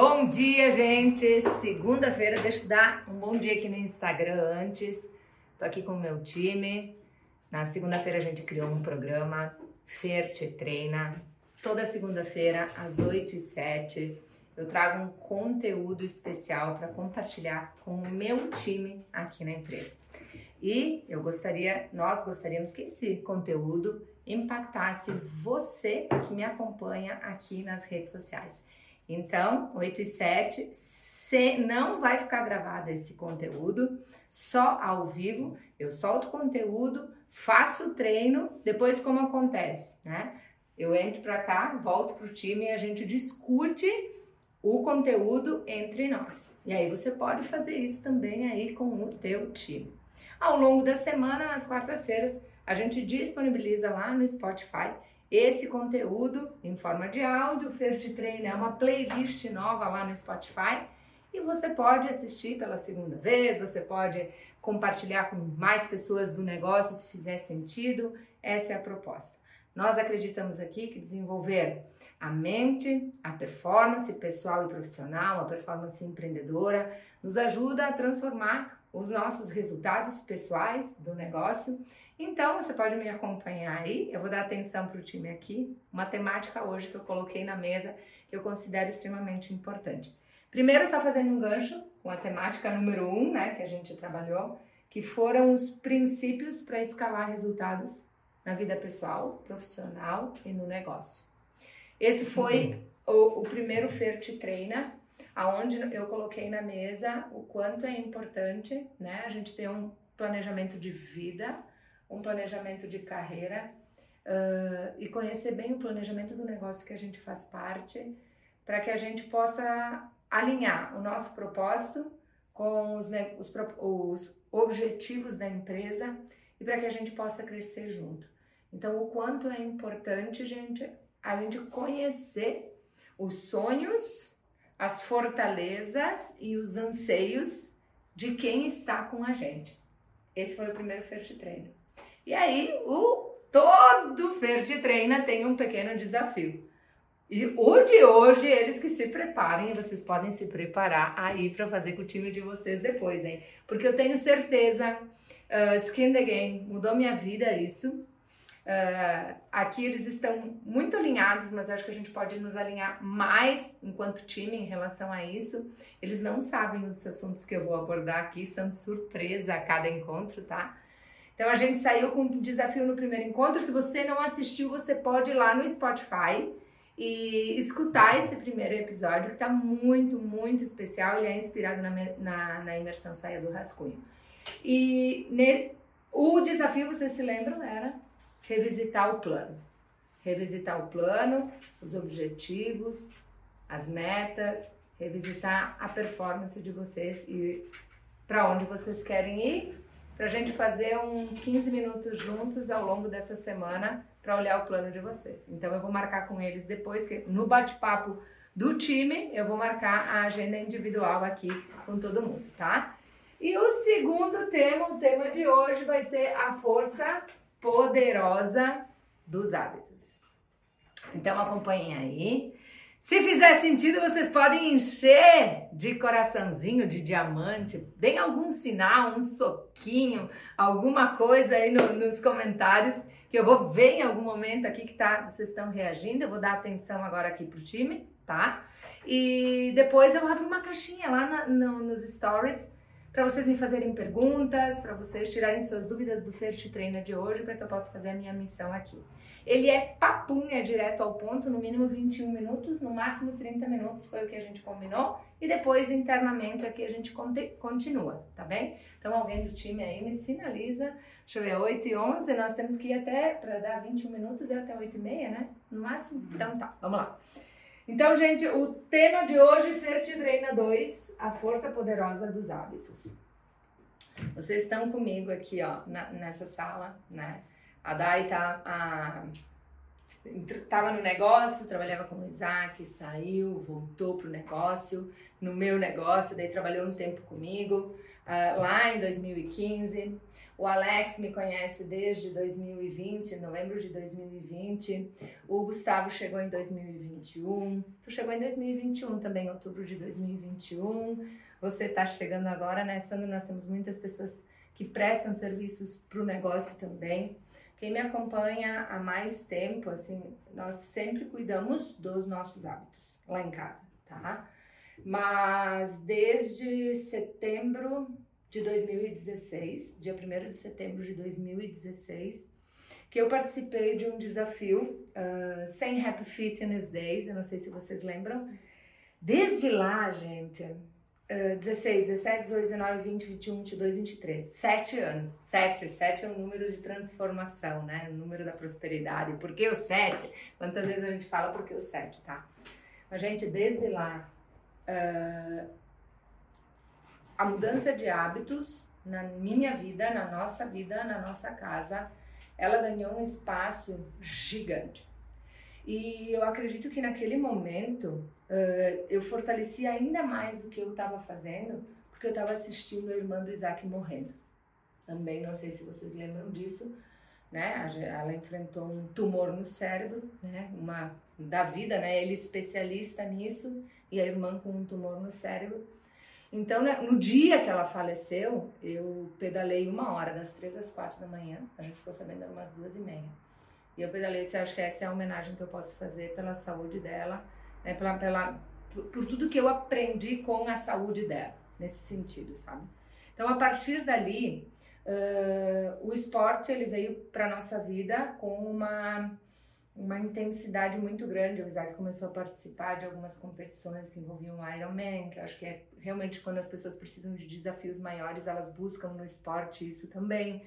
Bom dia, gente! Segunda-feira, deixa eu dar um bom dia aqui no Instagram antes. Tô aqui com o meu time. Na segunda-feira a gente criou um programa Fer Te Treina. Toda segunda-feira, às 8 e 7 eu trago um conteúdo especial para compartilhar com o meu time aqui na empresa. E eu gostaria, nós gostaríamos que esse conteúdo impactasse você que me acompanha aqui nas redes sociais. Então, 8 e 7, se não vai ficar gravado esse conteúdo, só ao vivo. Eu solto o conteúdo, faço o treino, depois como acontece, né? Eu entro para cá, volto pro time e a gente discute o conteúdo entre nós. E aí você pode fazer isso também aí com o teu time. Ao longo da semana, nas quartas-feiras, a gente disponibiliza lá no Spotify esse conteúdo em forma de áudio. O First Train é uma playlist nova lá no Spotify e você pode assistir pela segunda vez, você pode compartilhar com mais pessoas do negócio se fizer sentido. Essa é a proposta. Nós acreditamos aqui que desenvolver a mente, a performance pessoal e profissional, a performance empreendedora, nos ajuda a transformar os nossos resultados pessoais do negócio. Então, você pode me acompanhar aí. Eu vou dar atenção para o time aqui. Uma temática hoje que eu coloquei na mesa que eu considero extremamente importante. Primeiro, só fazendo um gancho com a temática número um, né, que a gente trabalhou, que foram os princípios para escalar resultados na vida pessoal, profissional e no negócio. Esse foi uhum. o, o, primeiro Fer Te Treina, aonde eu coloquei na mesa o quanto é importante, né, a gente ter um planejamento de vida, um planejamento de carreira uh, e conhecer bem o planejamento do negócio que a gente faz parte, para que a gente possa alinhar o nosso propósito com os, os, os objetivos da empresa e para que a gente possa crescer junto. Então, o quanto é importante, gente, a gente conhecer os sonhos, as fortalezas e os anseios de quem está com a gente. Esse foi o primeiro First Treino. E aí, o todo First Treina tem um pequeno desafio. E o de hoje, eles que se preparem, vocês podem se preparar aí para fazer com o time de vocês depois, hein? Porque eu tenho certeza, uh, Skin the Game mudou minha vida isso. Uh, aqui eles estão muito alinhados, mas acho que a gente pode nos alinhar mais enquanto time em relação a isso. Eles não sabem os assuntos que eu vou abordar aqui, são surpresa a cada encontro, tá? Então a gente saiu com um desafio no primeiro encontro. Se você não assistiu, você pode ir lá no Spotify e escutar esse primeiro episódio, que tá muito, muito especial. Ele é inspirado na, na, na imersão Saia do Rascunho. E ne, o desafio, vocês se lembram, era revisitar o plano. Revisitar o plano, os objetivos, as metas, revisitar a performance de vocês e para onde vocês querem ir, para a gente fazer um 15 minutos juntos ao longo dessa semana para olhar o plano de vocês. Então eu vou marcar com eles depois que no bate-papo do time, eu vou marcar a agenda individual aqui com todo mundo, tá? E o segundo tema, o tema de hoje vai ser a força poderosa dos hábitos. Então acompanhem aí. Se fizer sentido, vocês podem encher de coraçãozinho de diamante. Deem algum sinal, um soquinho, alguma coisa aí no, nos comentários que eu vou ver em algum momento aqui que tá, vocês estão reagindo. Eu vou dar atenção agora aqui pro time, tá? E depois eu abro uma caixinha lá na, no, nos stories para vocês me fazerem perguntas, para vocês tirarem suas dúvidas do First Trainer de hoje, para que eu possa fazer a minha missão aqui. Ele é papum, é direto ao ponto, no mínimo 21 minutos, no máximo 30 minutos foi o que a gente combinou, e depois internamente aqui a gente continua, tá bem? Então alguém do time aí me sinaliza, deixa eu ver, 8 e 11, nós temos que ir até, para dar 21 minutos, é até 8 e meia, né? No máximo? Uhum. Então tá, vamos lá. Então, gente, o tema de hoje, Ferti Treina 2, a força poderosa dos hábitos. Vocês estão comigo aqui, ó, na, nessa sala, né? A Dai tá, a, estava no negócio, trabalhava com o Isaac, saiu, voltou pro negócio, no meu negócio, daí trabalhou um tempo comigo, uh, lá em 2015. O Alex me conhece desde 2020, novembro de 2020. O Gustavo chegou em 2021. Tu chegou em 2021 também, outubro de 2021. Você está chegando agora, né, Sandro? Nós temos muitas pessoas que prestam serviços para o negócio também. Quem me acompanha há mais tempo, assim, nós sempre cuidamos dos nossos hábitos lá em casa, tá? Mas desde setembro de 2016, dia 1 de setembro de 2016, que eu participei de um desafio uh, sem Happy Fitness Days, eu não sei se vocês lembram. Desde lá, gente, 16, 17, 18, 19, 20, 21, 22, 23. Sete anos. Sete. Sete é o número de transformação, né? O número da prosperidade. Por que o sete? Quantas vezes a gente fala por que o sete, tá? Mas, gente, desde lá, uh, a mudança de hábitos na minha vida, na nossa vida, na nossa casa, ela ganhou um espaço gigante. E eu acredito que naquele momento uh, eu fortaleci ainda mais o que eu estava fazendo, porque eu estava assistindo a irmã do Isaac morrendo. Também não sei se vocês lembram disso, né? Ela enfrentou um tumor no cérebro, né? Uma da vida, né? Ele especialista nisso e a irmã com um tumor no cérebro. Então, né, no dia que ela faleceu, eu pedalei uma hora, das três às quatro da manhã. A gente ficou sabendo umas duas e meia. E eu pedalei e acho que essa é a homenagem que eu posso fazer pela saúde dela né, pela, pela, por, por tudo que eu aprendi com a saúde dela, nesse sentido, sabe? Então, a partir dali, uh, o esporte ele veio para nossa vida com uma uma intensidade muito grande. O Isaac começou a participar de algumas competições que envolviam Ironman, que eu acho que é realmente quando as pessoas precisam de desafios maiores, elas buscam no esporte isso também.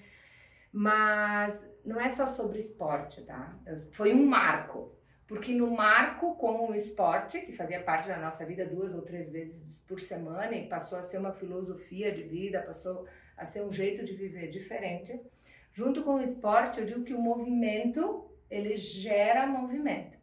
Mas não é só sobre esporte, tá? Foi um marco porque no marco com o esporte, que fazia parte da nossa vida duas ou três vezes por semana e passou a ser uma filosofia de vida, passou a ser um jeito de viver diferente, junto com o esporte, eu digo que o movimento, ele gera movimento.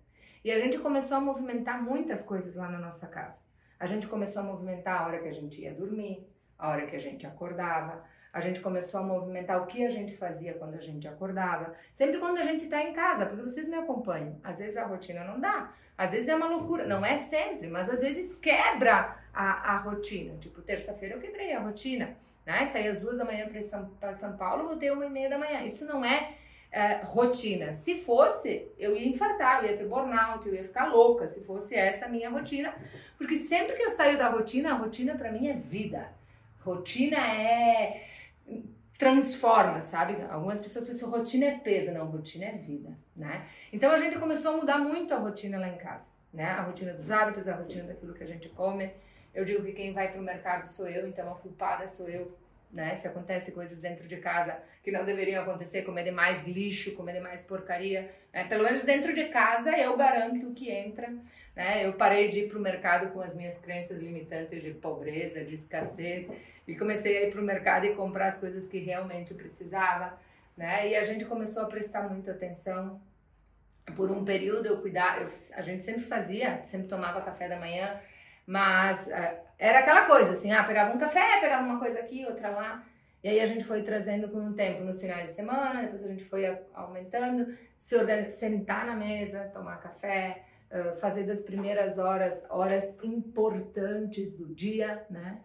E a gente começou a movimentar muitas coisas lá na nossa casa. A gente começou a movimentar a hora que a gente ia dormir, a hora que a gente acordava, a gente começou a movimentar o que a gente fazia quando a gente acordava. Sempre quando a gente está em casa, porque vocês me acompanham. Às vezes a rotina não dá, às vezes é uma loucura. Não é sempre, mas às vezes quebra a, a rotina. Tipo, terça-feira eu quebrei a rotina. Né? Saí às duas da manhã para São, São Paulo, voltei uma e meia da manhã. Isso não é, é, rotina. Se fosse, eu ia infartar, eu ia ter burnout, eu ia ficar louca se fosse essa a minha rotina. Porque sempre que eu saio da rotina, a rotina para mim é vida. Rotina é transforma, sabe? Algumas pessoas pensam rotina é peso, não, rotina é vida, né? Então a gente começou a mudar muito a rotina lá em casa, né? A rotina dos hábitos, a rotina daquilo que a gente come. Eu digo que quem vai para o mercado sou eu, então a culpada sou eu, né? Se acontece coisas dentro de casa que não deveriam acontecer, comer demais lixo, comer demais porcaria, né? pelo menos dentro de casa eu garanto o que entra, né? Eu parei de ir para o mercado com as minhas crenças limitantes de pobreza, de escassez e comecei a ir para o mercado e comprar as coisas que realmente precisava, né? E a gente começou a prestar muita atenção. Por um período eu cuidava, eu, a gente sempre fazia, sempre tomava café da manhã, mas uh, era aquela coisa assim, ah, pegava um café, pegava uma coisa aqui, outra lá. E aí a gente foi trazendo com o tempo nos finais de semana, depois a gente foi aumentando, se sentar na mesa, tomar café, fazer das primeiras horas, horas importantes do dia, né?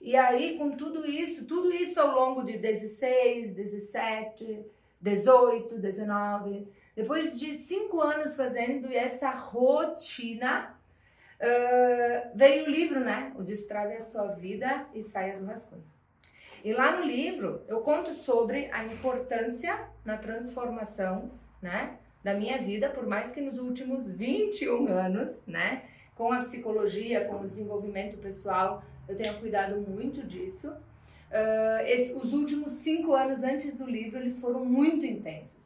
E aí, com tudo isso, tudo isso ao longo de 16, 17, 18, 19, depois de cinco anos fazendo essa rotina, uh, veio o livro, né? O Destrave a Sua Vida e Saia do Rascunho. E lá no livro eu conto sobre a importância na transformação, né? Da minha vida, por mais que nos últimos 21 anos, né? Com a psicologia, com o desenvolvimento pessoal, eu tenho cuidado muito disso. Uh, esse, os últimos cinco anos antes do livro, eles foram muito intensos.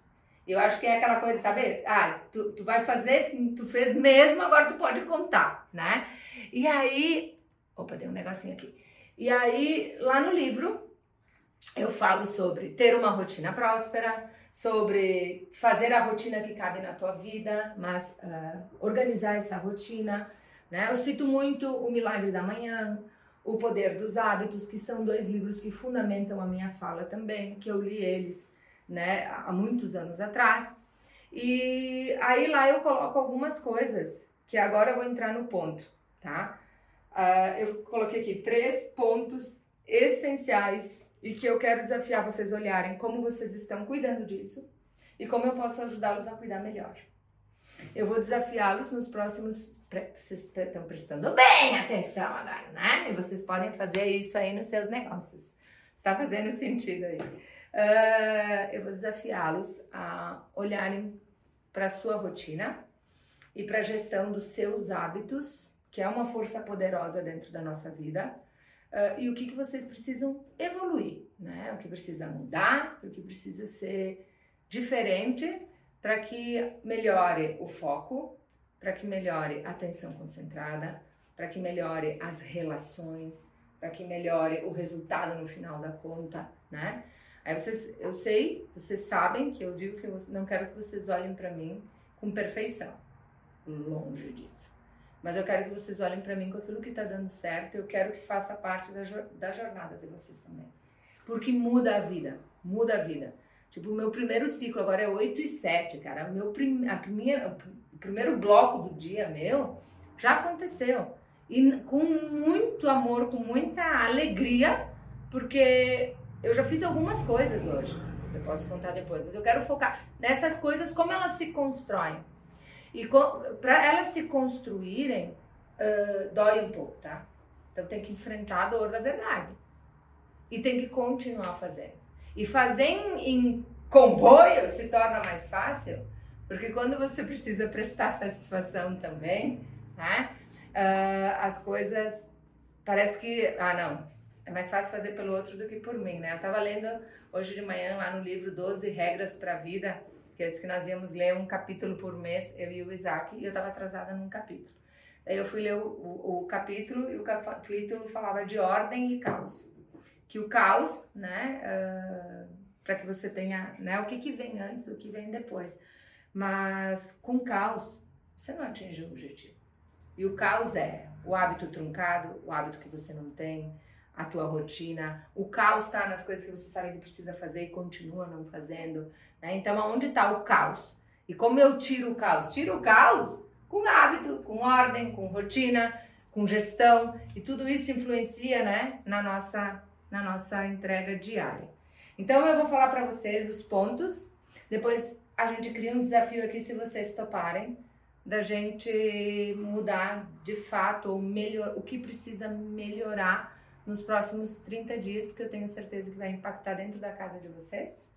Eu acho que é aquela coisa, sabe? Ah, tu, tu vai fazer, tu fez mesmo, agora tu pode contar, né? E aí, opa, deu um negocinho aqui. E aí, lá no livro, eu falo sobre ter uma rotina próspera, sobre fazer a rotina que cabe na tua vida, mas uh, organizar essa rotina. Né? Eu cito muito O Milagre da Manhã, O Poder dos Hábitos, que são dois livros que fundamentam a minha fala também, que eu li eles né, há muitos anos atrás. E aí lá eu coloco algumas coisas que agora eu vou entrar no ponto, tá? Uh, eu coloquei aqui três pontos essenciais e que eu quero desafiar vocês olharem como vocês estão cuidando disso e como eu posso ajudá-los a cuidar melhor. Eu vou desafiá-los nos próximos. Vocês estão prestando bem atenção agora, né? E vocês podem fazer isso aí nos seus negócios. Está fazendo sentido aí. Uh, eu vou desafiá-los a olharem para a sua rotina e para a gestão dos seus hábitos, que é uma força poderosa dentro da nossa vida, uh, e o que, que vocês precisam evoluir, né? O que precisa mudar, o que precisa ser diferente para que melhore o foco, para que melhore a atenção concentrada, para que melhore as relações, para que melhore o resultado no final da conta, né? Aí vocês, eu sei, vocês sabem que eu digo que eu não quero que vocês olhem para mim com perfeição, longe disso. Mas eu quero que vocês olhem para mim com aquilo que está dando certo. Eu quero que faça parte da, da jornada de vocês também, porque muda a vida, muda a vida. Tipo, o meu primeiro ciclo agora é 8 e 7, cara. O meu prim, a primeira, o primeiro bloco do dia meu já aconteceu. E com muito amor, com muita alegria, porque eu já fiz algumas coisas hoje. Eu posso contar depois, mas eu quero focar nessas coisas, como elas se constroem. E para elas se construírem, uh, dói um pouco, tá? Então tem que enfrentar a dor da verdade. E tem que continuar fazendo. E fazer em, em comboio se torna mais fácil, porque quando você precisa prestar satisfação também, né? Uh, as coisas parece que, ah não, é mais fácil fazer pelo outro do que por mim, né? Eu tava lendo hoje de manhã lá no livro 12 Regras para a Vida, que é que nós íamos ler um capítulo por mês, eu e o Isaac, e eu tava atrasada num capítulo. Aí eu fui ler o, o, o capítulo e o capítulo falava de ordem e caos que o caos, né, uh, ah, para que você tenha, né, o que, que vem antes, o que vem depois. Mas com caos, você não atinge o objetivo. E o caos é o hábito truncado, o hábito que você não tem, a tua rotina. O caos está nas coisas que você sabe que precisa fazer e continua não fazendo. Né? Então, aonde está o caos? E como eu tiro o caos? Tiro o caos com hábito, com ordem, com rotina, com gestão. E tudo isso influencia né, na nossa na nossa entrega diária. Então eu vou falar para vocês os pontos, depois a gente cria um desafio aqui se vocês toparem da gente mudar de fato ou melhor o que precisa melhorar nos próximos 30 dias, porque eu tenho certeza que vai impactar dentro da casa de vocês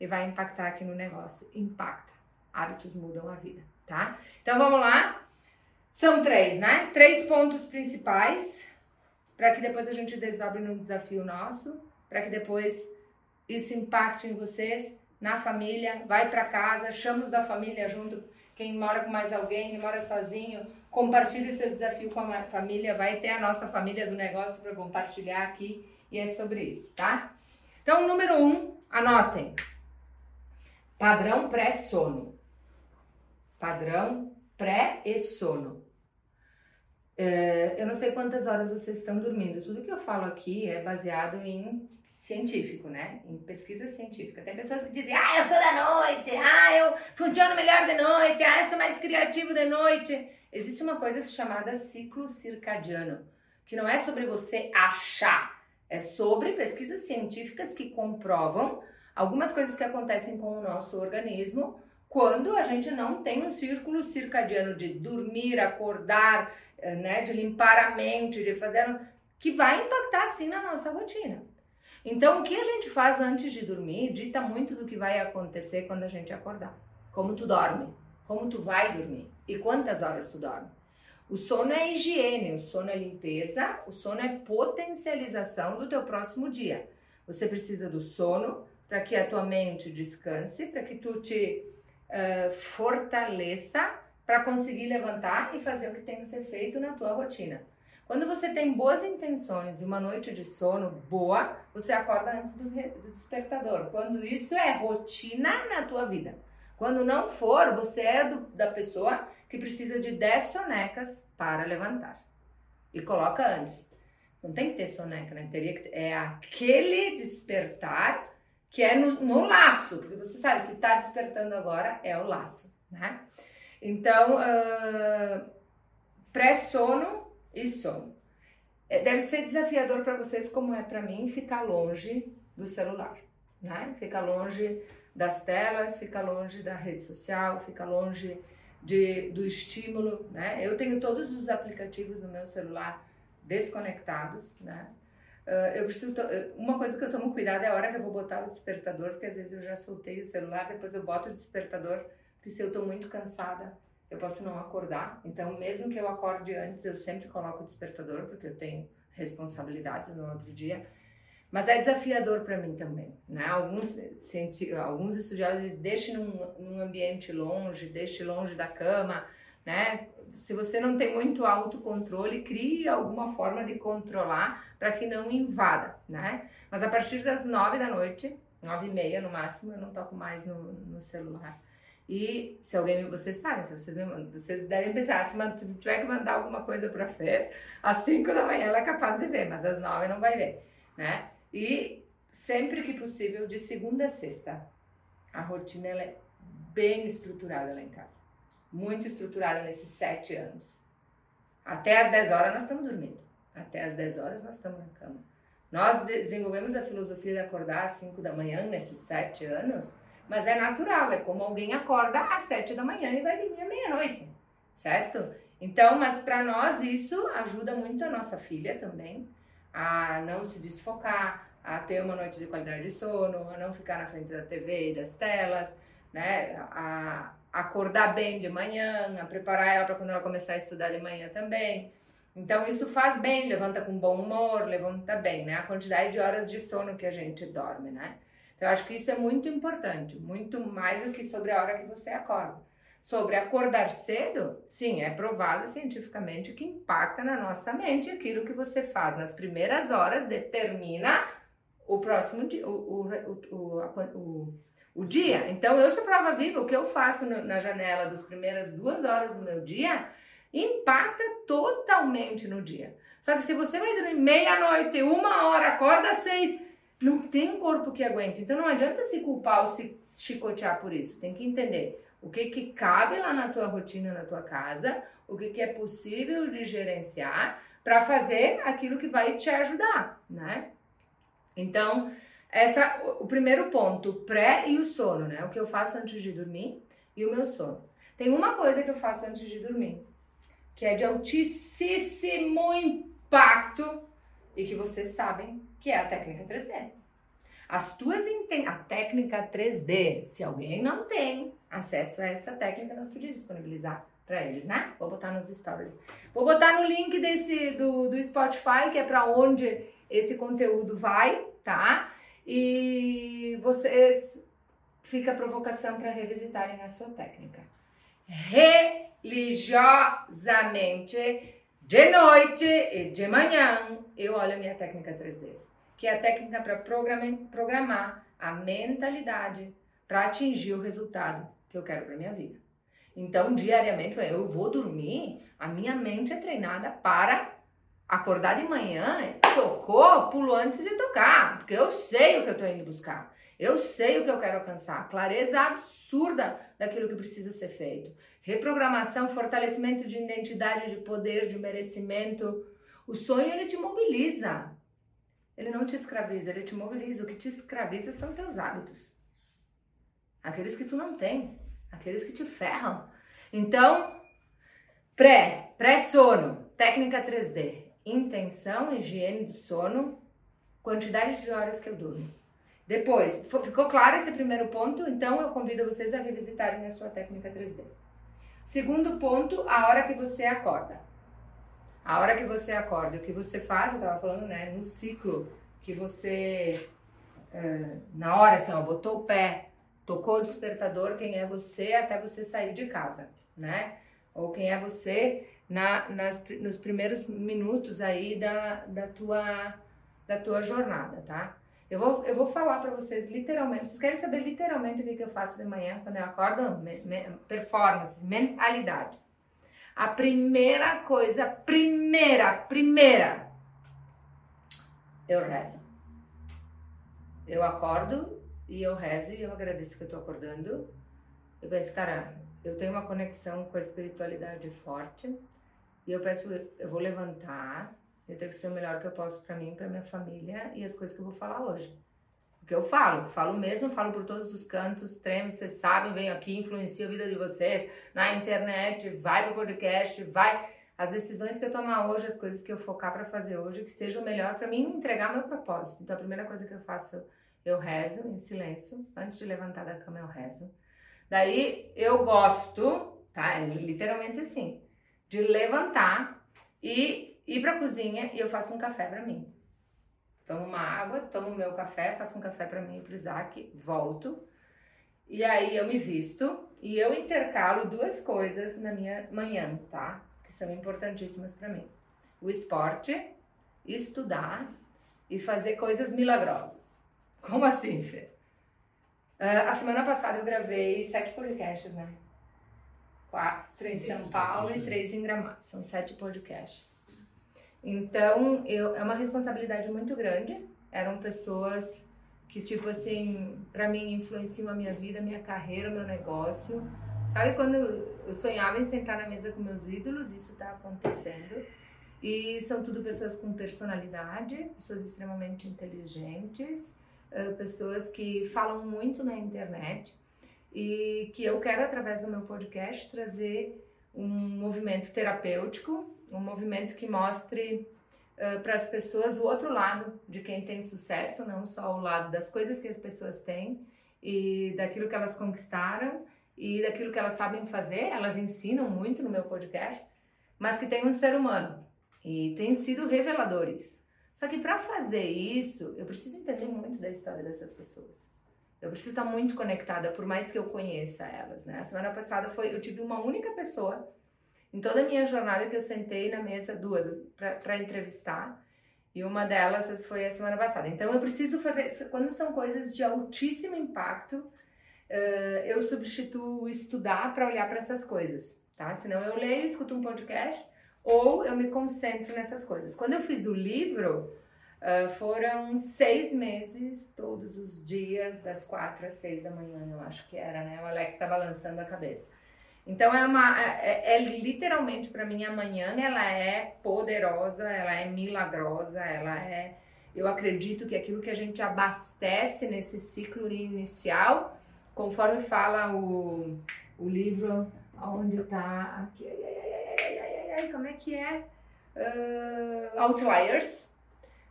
e vai impactar aqui no negócio. Impacta. Hábitos mudam a vida, tá? Então vamos lá. São três, né? Três pontos principais para que depois a gente desdobre num desafio nosso, para que depois isso impacte em vocês, na família, vai para casa, chama os da família junto, quem mora com mais alguém, quem mora sozinho, compartilhe o seu desafio com a família, vai ter a nossa família do negócio para compartilhar aqui e é sobre isso, tá? Então, número um, anotem. Padrão pré-sono. Padrão pré e sono. É, eu não sei quantas horas vocês estão dormindo. Tudo que eu falo aqui é baseado em científico, né? Em pesquisa científica. Tem pessoas que dizem, ah, eu sou da noite, ah, eu funciono melhor de noite, ah, eu sou mais criativo de noite. Existe uma coisa chamada ciclo circadiano, que não é sobre você achar, é sobre pesquisas científicas que comprovam algumas coisas que acontecem com o nosso organismo quando a gente não tem um círculo circadiano de dormir, acordar, eh, né, de limpar a mente, de fazer que vai impactar sim na nossa rotina. Então, o que a gente faz antes de dormir dita muito do que vai acontecer quando a gente acordar. Como tu dorme, como tu vai dormir e quantas horas tu dorme. O sono é higiene, o sono é limpeza, o sono é potencialização do teu próximo dia. Você precisa do sono para que a tua mente descanse, para que tu te uh, fortaleça para conseguir levantar e fazer o que tem que ser feito na tua rotina. Quando você tem boas intenções e uma noite de sono boa, você acorda antes do, do despertador. Quando isso é rotina na tua vida. Quando não for, você é do, da pessoa que precisa de 10 sonecas para levantar. E coloca antes. Não tem que ter soneca, né? Teria que, é aquele despertar que é no, no laço, porque você sabe, se está despertando agora, é o laço, né? Então, uh, pré-sono sono. É, deve ser desafiador para vocês, como é para mim, ficar longe do celular, né? Ficar longe das telas, ficar longe da rede social, ficar longe de, do estímulo, né? Eu tenho todos os aplicativos no meu celular desconectados, né? Uh, eu preciso uma coisa que eu tomo cuidado é a hora que eu vou botar o despertador, porque às vezes eu já soltei o celular, depois eu boto o despertador, porque se eu estou muito cansada, eu posso não acordar. Então, mesmo que eu acorde antes, eu sempre coloco o despertador, porque eu tenho responsabilidades no outro dia. Mas é desafiador para mim também, né? Alguns, alguns estudiosos dizem, deixe num, num ambiente longe, deixe longe da cama, né? Se você não tem muito autocontrole, crie alguma forma de controlar para que não invada, né? Mas a partir das nove da noite, nove e meia no máximo, eu não toco mais no, no celular. E se alguém, vocês sabem, se vocês, vocês devem pensar, se tiver que mandar alguma coisa para Fer, às 5 da manhã ela é capaz de ver, mas às 9 não vai ver, né? E sempre que possível, de segunda a sexta, a rotina ela é bem estruturada lá em casa. Muito estruturada nesses sete anos. Até às 10 horas nós estamos dormindo. Até às 10 horas nós estamos na cama. Nós desenvolvemos a filosofia de acordar às 5 da manhã nesses sete anos, mas é natural, é como alguém acorda às 7 da manhã e vai dormir à meia-noite, certo? Então, mas para nós isso ajuda muito a nossa filha também, a não se desfocar, a ter uma noite de qualidade de sono, a não ficar na frente da TV e das telas, né? A acordar bem de manhã, a preparar ela para quando ela começar a estudar de manhã também. Então isso faz bem, levanta com bom humor, levanta bem, né? A quantidade de horas de sono que a gente dorme, né? Então eu acho que isso é muito importante, muito mais do que sobre a hora que você acorda. Sobre acordar cedo, sim, é provado cientificamente que impacta na nossa mente aquilo que você faz nas primeiras horas determina o próximo dia, o, o, o, o, dia. Então, eu sou prova viva, o que eu faço na janela das primeiras duas horas do meu dia impacta totalmente no dia. Só que se você vai dormir meia-noite, uma hora, acorda às seis, não tem um corpo que aguente. Então não adianta se culpar ou se chicotear por isso. Tem que entender o que, que cabe lá na tua rotina, na tua casa, o que, que é possível de gerenciar para fazer aquilo que vai te ajudar, né? Então, essa, o primeiro ponto, o pré e o sono, né? O que eu faço antes de dormir e o meu sono. Tem uma coisa que eu faço antes de dormir, que é de altíssimo impacto e que vocês sabem que é a técnica 3D. As tuas a técnica 3D, se alguém não tem acesso a essa técnica, nós podíamos disponibilizar para eles, né? Vou botar nos stories. Vou botar no link desse do, do Spotify, que é para onde esse conteúdo vai, tá? E vocês fica a provocação para revisitarem a sua técnica. Religiosamente, de noite e de manhã, eu olho a minha técnica 3D que é a técnica para programar a mentalidade para atingir o resultado que eu quero para minha vida. Então, diariamente, eu vou dormir, a minha mente é treinada para acordar de manhã, tocou, pulo antes de tocar, porque eu sei o que eu estou indo buscar. Eu sei o que eu quero alcançar. Clareza absurda daquilo que precisa ser feito. Reprogramação, fortalecimento de identidade, de poder, de merecimento. O sonho ele te mobiliza. Ele não te escraviza, ele te mobiliza. O que te escraviza são teus hábitos. Aqueles que tu não tem, aqueles que te ferram. Então, pré, pré-sono, técnica 3D, intenção, higiene do sono, quantidade de horas que eu durmo. Depois, ficou claro esse primeiro ponto? Então eu convido vocês a revisitarem a sua técnica 3D. Segundo ponto, a hora que você acorda. A hora que você acorda, o que você faz, eu tava falando, né, no ciclo que você, na hora, assim, ó, botou o pé, tocou o despertador, quem é você até você sair de casa, né? Ou quem é você na, nas, nos primeiros minutos aí da, da, tua, da tua jornada, tá? Eu vou, eu vou falar para vocês literalmente, vocês querem saber literalmente o que, que eu faço de manhã quando eu acordo? Me, me, performance, mentalidade. A primeira coisa, primeira, primeira, eu rezo. Eu acordo e eu rezo e eu agradeço que eu tô acordando. Eu penso, cara, eu tenho uma conexão com a espiritualidade forte e eu peço, eu vou levantar, eu tenho que ser o melhor que eu posso para mim, para minha família e as coisas que eu vou falar hoje. Porque eu falo, falo mesmo, falo por todos os cantos, tremo, vocês sabem, venho aqui, influencio a vida de vocês, na internet, vai pro podcast, vai. As decisões que eu tomar hoje, as coisas que eu focar para fazer hoje, que seja o melhor para mim entregar meu propósito. Então a primeira coisa que eu faço, eu rezo em silêncio, antes de levantar da cama eu rezo. Daí eu gosto, tá? É literalmente assim, de levantar e ir pra cozinha e eu faço um café para mim. Tomo uma água, tomo meu café, faço um café para mim e pro Isaac, volto. E aí eu me visto e eu intercalo duas coisas na minha manhã, tá? Que são importantíssimas para mim. O esporte, estudar e fazer coisas milagrosas. Como assim, Fê? Uh, a semana passada eu gravei sete podcasts, né? Quatro em São Paulo e três em Gramado. São sete podcasts. Então, eu, é uma responsabilidade muito grande. Eram pessoas que, tipo assim, para mim influenciam a minha vida, a minha carreira, o meu negócio. Sabe quando eu sonhava em sentar na mesa com meus ídolos? Isso está acontecendo. E são tudo pessoas com personalidade, pessoas extremamente inteligentes, pessoas que falam muito na internet e que eu quero, através do meu podcast, trazer um movimento terapêutico, um movimento que mostre uh, para as pessoas o outro lado de quem tem sucesso, não só o lado das coisas que as pessoas têm e daquilo que elas conquistaram e daquilo que elas sabem fazer. Elas ensinam muito no meu podcast, mas que tem um ser humano e têm sido reveladores. Só que para fazer isso, eu preciso entender muito da história dessas pessoas. Eu preciso estar muito conectada, por mais que eu conheça elas, né? A semana passada foi, eu tive uma única pessoa em toda a minha jornada que eu sentei na mesa duas para entrevistar. E uma delas foi a semana passada. Então eu preciso fazer, quando são coisas de altíssimo impacto, eu substituo estudar para olhar para essas coisas, tá? Senão eu leio, escuto um podcast ou eu me concentro nessas coisas. Quando eu fiz o livro, uh, foram seis meses, todos os dias, das quatro às seis da manhã, eu acho que era, né? O Alex está balançando a cabeça. Então é uma, é, é, é literalmente para mim a manhã, ela é poderosa, ela é milagrosa, ela é, eu acredito que aquilo que a gente abastece nesse ciclo inicial, conforme fala o, o livro, onde está aqui, ai, ai, ai, ai, ai, ai, como é que é? Uh, outliers.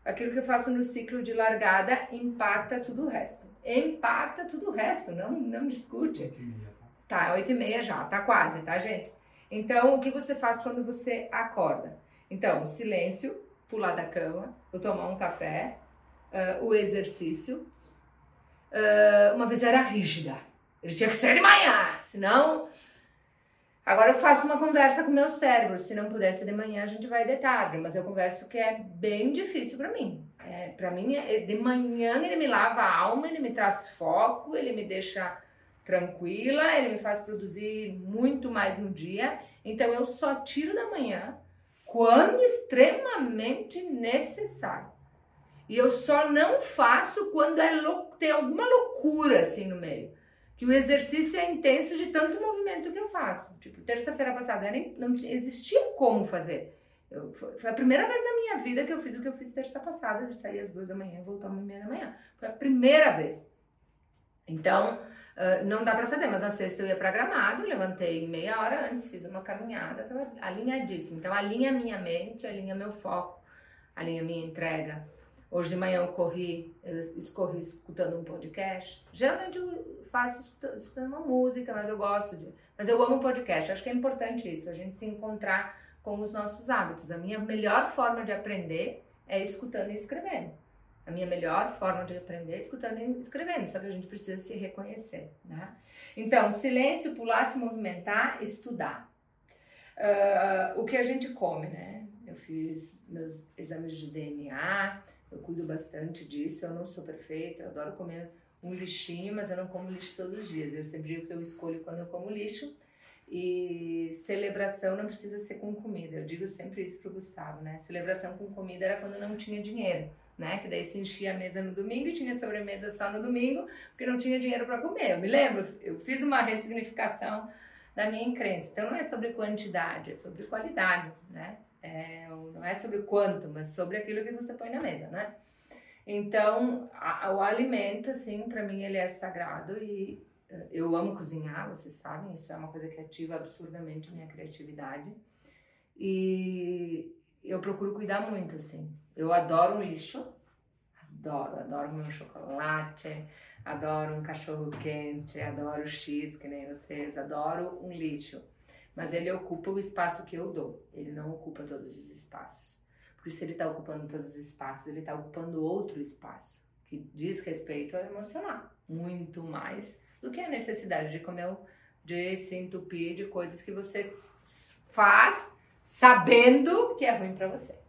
Aquilo que eu faço no ciclo de largada impacta tudo o resto. Impacta tudo o resto, não, não discute. Tá, 8 e meia já, tá quase, tá, gente? Então, o que você faz quando você acorda? Então, silêncio, pular da cama, ou tomar um café, uh, o exercício. Uh, uma vez era rígida, ele tinha que ser de manhã, senão Agora eu faço uma conversa com o meu cérebro. Se não pudesse de manhã, a gente vai de tarde. Mas eu converso que é bem difícil para mim. É, para mim, é, de manhã ele me lava a alma, ele me traz foco, ele me deixa tranquila, ele me faz produzir muito mais no dia. Então eu só tiro da manhã quando extremamente necessário. E eu só não faço quando é tem alguma loucura assim no meio que o exercício é intenso de tanto movimento que eu faço. Tipo, terça-feira passada nem, não existia como fazer. Eu, foi, a primeira vez na minha vida que eu fiz o que eu fiz terça passada, de sair às duas da manhã e voltar às meia da manhã. Foi a primeira vez. Então, uh, não dá para fazer, mas na sexta eu ia para Gramado, levantei meia hora antes, fiz uma caminhada, tava alinhadíssima. Então, alinha minha mente, alinha meu foco, alinha minha entrega. Hoje de manhã eu corri, eu escorri escutando um podcast. Geralmente eu faço escutando, uma música, mas eu gosto de. Mas eu amo podcast. Acho que é importante isso, a gente se encontrar com os nossos hábitos. A minha melhor forma de aprender é escutando e escrevendo. A minha melhor forma de aprender é escutando e escrevendo, só que a gente precisa se reconhecer, né? Então, silêncio, pular, se movimentar, estudar. uh, o que a gente come, né? Eu fiz meus exames de DNA, eu cuido bastante disso, eu não sou perfeita, eu adoro comer um lixinho, mas eu não como lixo todos os dias. Eu sempre digo que eu escolho quando eu como lixo. E celebração não precisa ser com comida. Eu digo sempre isso pro Gustavo, né? Celebração com comida era quando não tinha dinheiro, né? Que daí se enchia a mesa no domingo e tinha sobremesa só no domingo, porque não tinha dinheiro para comer. Eu me lembro, eu fiz uma ressignificação da minha crença. Então não é sobre quantidade, é sobre qualidade, né? É, não é sobre quanto, mas sobre aquilo que você põe na mesa, né? Então, a, o alimento, assim, para mim ele é sagrado e uh, eu amo cozinhar, vocês sabem, isso é uma coisa que ativa absurdamente minha criatividade. E eu procuro cuidar muito, assim. Eu adoro um lixo, adoro, adoro meu chocolate, adoro um cachorro quente, adoro X, que nem vocês, adoro um lixo. Mas ele ocupa o espaço que eu dou, ele não ocupa todos os espaços. Porque se ele está ocupando todos os espaços, ele está ocupando outro espaço, que diz respeito ao emocional, muito mais do que a necessidade de comer, de se entupir de coisas que você faz sabendo que é ruim para você.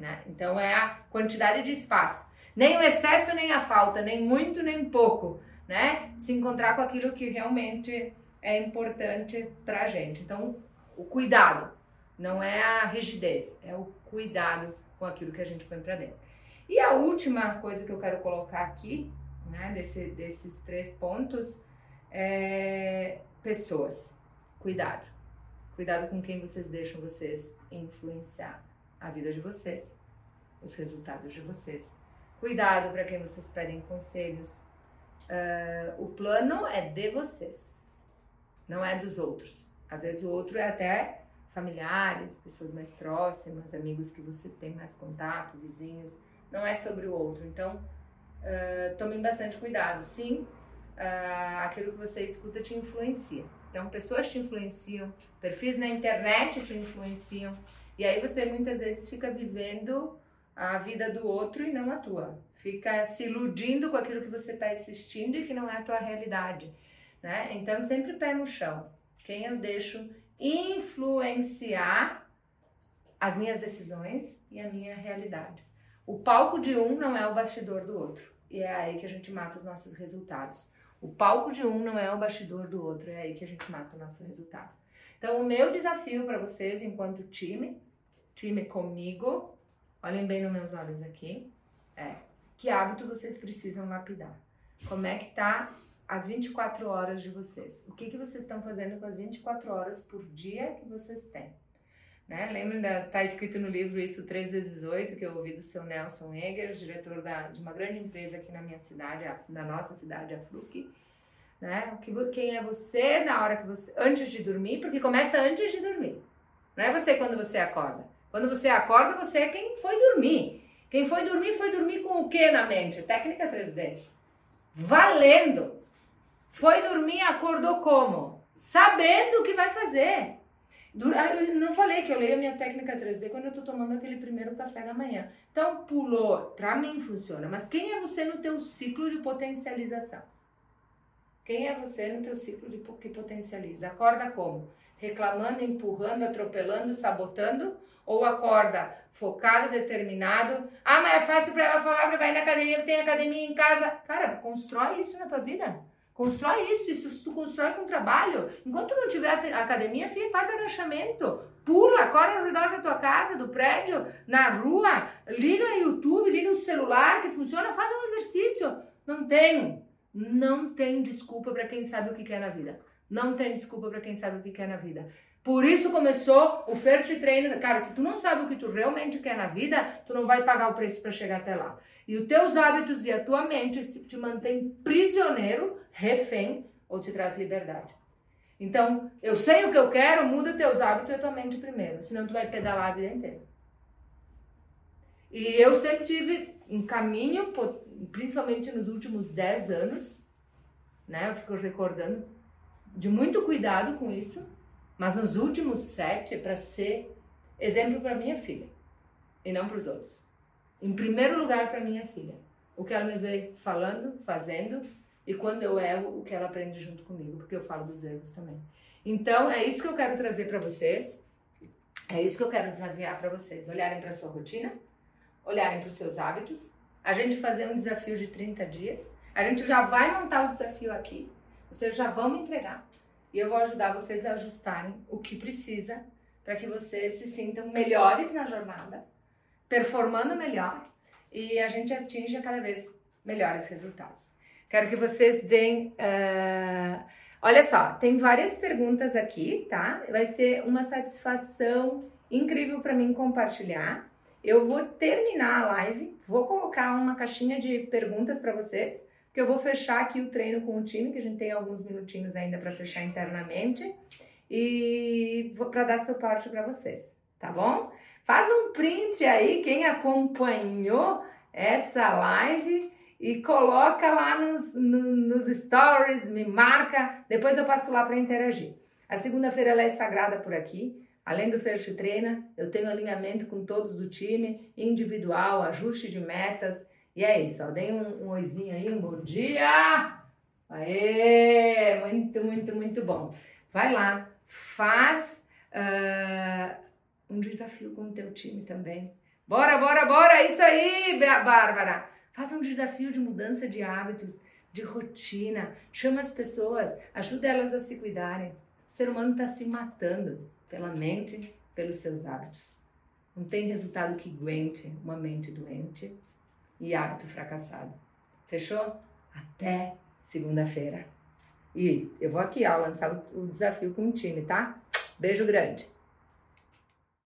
Né? Então é a quantidade de espaço. Nem o excesso, nem a falta, nem muito, nem pouco. Né? Se encontrar com aquilo que realmente é importante para a gente. Então, o cuidado. Não é a rigidez, é o cuidado com aquilo que a gente põe para dentro. E a última coisa que eu quero colocar aqui, né, desse, desses três pontos, é pessoas. Cuidado. Cuidado com quem vocês deixam vocês influenciar a vida de vocês, os resultados de vocês. Cuidado para quem vocês pedem conselhos. Uh, o plano é de vocês, não é dos outros. Às vezes o outro é até familiares, pessoas mais próximas, amigos que você tem mais contato, vizinhos. Não é sobre o outro. Então, uh, tomem bastante cuidado. Sim, uh, aquilo que você escuta te influencia. Então, pessoas te influenciam, perfis na internet te influenciam. E aí você muitas vezes fica vivendo a vida do outro e não a tua. Fica se iludindo com aquilo que você está assistindo e que não é a tua realidade. Né? Então, sempre pé no chão. Quem eu deixo influenciar as minhas decisões e a minha realidade. O palco de um não é o bastidor do outro. E é aí que a gente mata os nossos resultados. O palco de um não é o bastidor do outro, é aí que a gente mata o nosso resultado. Então, o meu desafio para vocês, enquanto time, time comigo, olhem bem nos meus olhos aqui, é que hábito vocês precisam lapidar. Como é que tá as 24 horas de vocês. O que, que vocês estão fazendo com as 24 horas por dia que vocês têm? Né? Lembra, da, tá escrito no livro isso 3 vezes 8, que eu ouvi do seu Nelson Eger, diretor da, de uma grande empresa aqui na minha cidade, na nossa cidade, a Fruc. Né? Que, quem é você na hora que você. antes de dormir, porque começa antes de dormir. Não é você quando você acorda. Quando você acorda, você é quem foi dormir. Quem foi dormir, foi dormir com o que na mente? Técnica 3D. Valendo! Foi dormir, acordou como? Sabendo o que vai fazer. Ah, eu não falei que eu leio a minha técnica 3D quando eu tô tomando aquele primeiro café da manhã. Então, pulou, pra mim funciona. Mas quem é você no teu ciclo de potencialização? Quem é você no teu ciclo de que potencializa? Acorda como? Reclamando, empurrando, atropelando, sabotando? Ou acorda focado, determinado? Ah, mas é fácil para ela falar que vai na academia, tem academia em casa. Cara, constrói isso na tua vida. Constrói isso, isso tu constrói com trabalho. Enquanto não tiver academia, faz agachamento. Pula, corre ao redor da tua casa, do prédio, na rua, liga o YouTube, liga o celular que funciona, faz um exercício. Não tem, não tem desculpa para quem sabe o que quer na vida. Não tem desculpa para quem sabe o que quer na vida. Por isso começou o Fert Treino. Cara, se tu não sabe o que tu realmente quer na vida, tu não vai pagar o preço para chegar até lá. E os teus hábitos e a tua mente te mantém prisioneiro, refém ou te traz liberdade. Então, eu sei o que eu quero, muda teus hábitos e a tua mente primeiro, senão tu vai pedalar a vida inteira. E eu sempre tive um caminho, principalmente nos últimos 10 anos, né? Eu fico recordando, de muito cuidado com isso mas nos últimos sete para ser exemplo para minha filha e não para os outros. Em primeiro lugar para minha filha, o que ela me vê falando, fazendo e quando eu erro, o que ela aprende junto comigo, porque eu falo dos erros também. Então é isso que eu quero trazer para vocês. É isso que eu quero desafiar para vocês: olharem para sua rotina, olharem para os seus hábitos, a gente fazer um desafio de 30 dias. A gente já vai montar o desafio aqui, vocês já vão me entregar e eu vou ajudar vocês a ajustarem o que precisa para que vocês se sintam melhores na jornada, performando melhor e a gente atinja cada vez melhores resultados. Quero que vocês deem. Uh... Olha só, tem várias perguntas aqui, tá? Vai ser uma satisfação incrível para mim compartilhar. Eu vou terminar a live, vou colocar uma caixinha de perguntas para vocês, que eu vou fechar aqui o treino com o time, que a gente tem alguns minutinhos ainda para fechar internamente, e vou para dar suporte para vocês, tá bom? Faz um print aí quem acompanhou essa live e coloca lá nos, no, nos stories, me marca, depois eu passo lá para interagir. A segunda-feira ela é sagrada por aqui. Além do First Treina, eu tenho alinhamento com todos do time, individual, ajuste de metas. E é isso, ó. Deem um, um oizinho aí, um bom dia! Aê! Muito, muito, muito bom. Vai lá, faz uh, um desafio com o teu time também. Bora, bora, bora! Isso aí, Bárbara! Faça um desafio de mudança de hábitos, de rotina. Chama as pessoas, ajuda elas a se cuidarem. O ser humano está se matando pela mente, pelos seus hábitos. Não tem resultado que aguente uma mente doente e hábito fracassado. Fechou? Até segunda-feira. E eu vou aqui, ó, lançar o desafio com o time, tá? Beijo grande.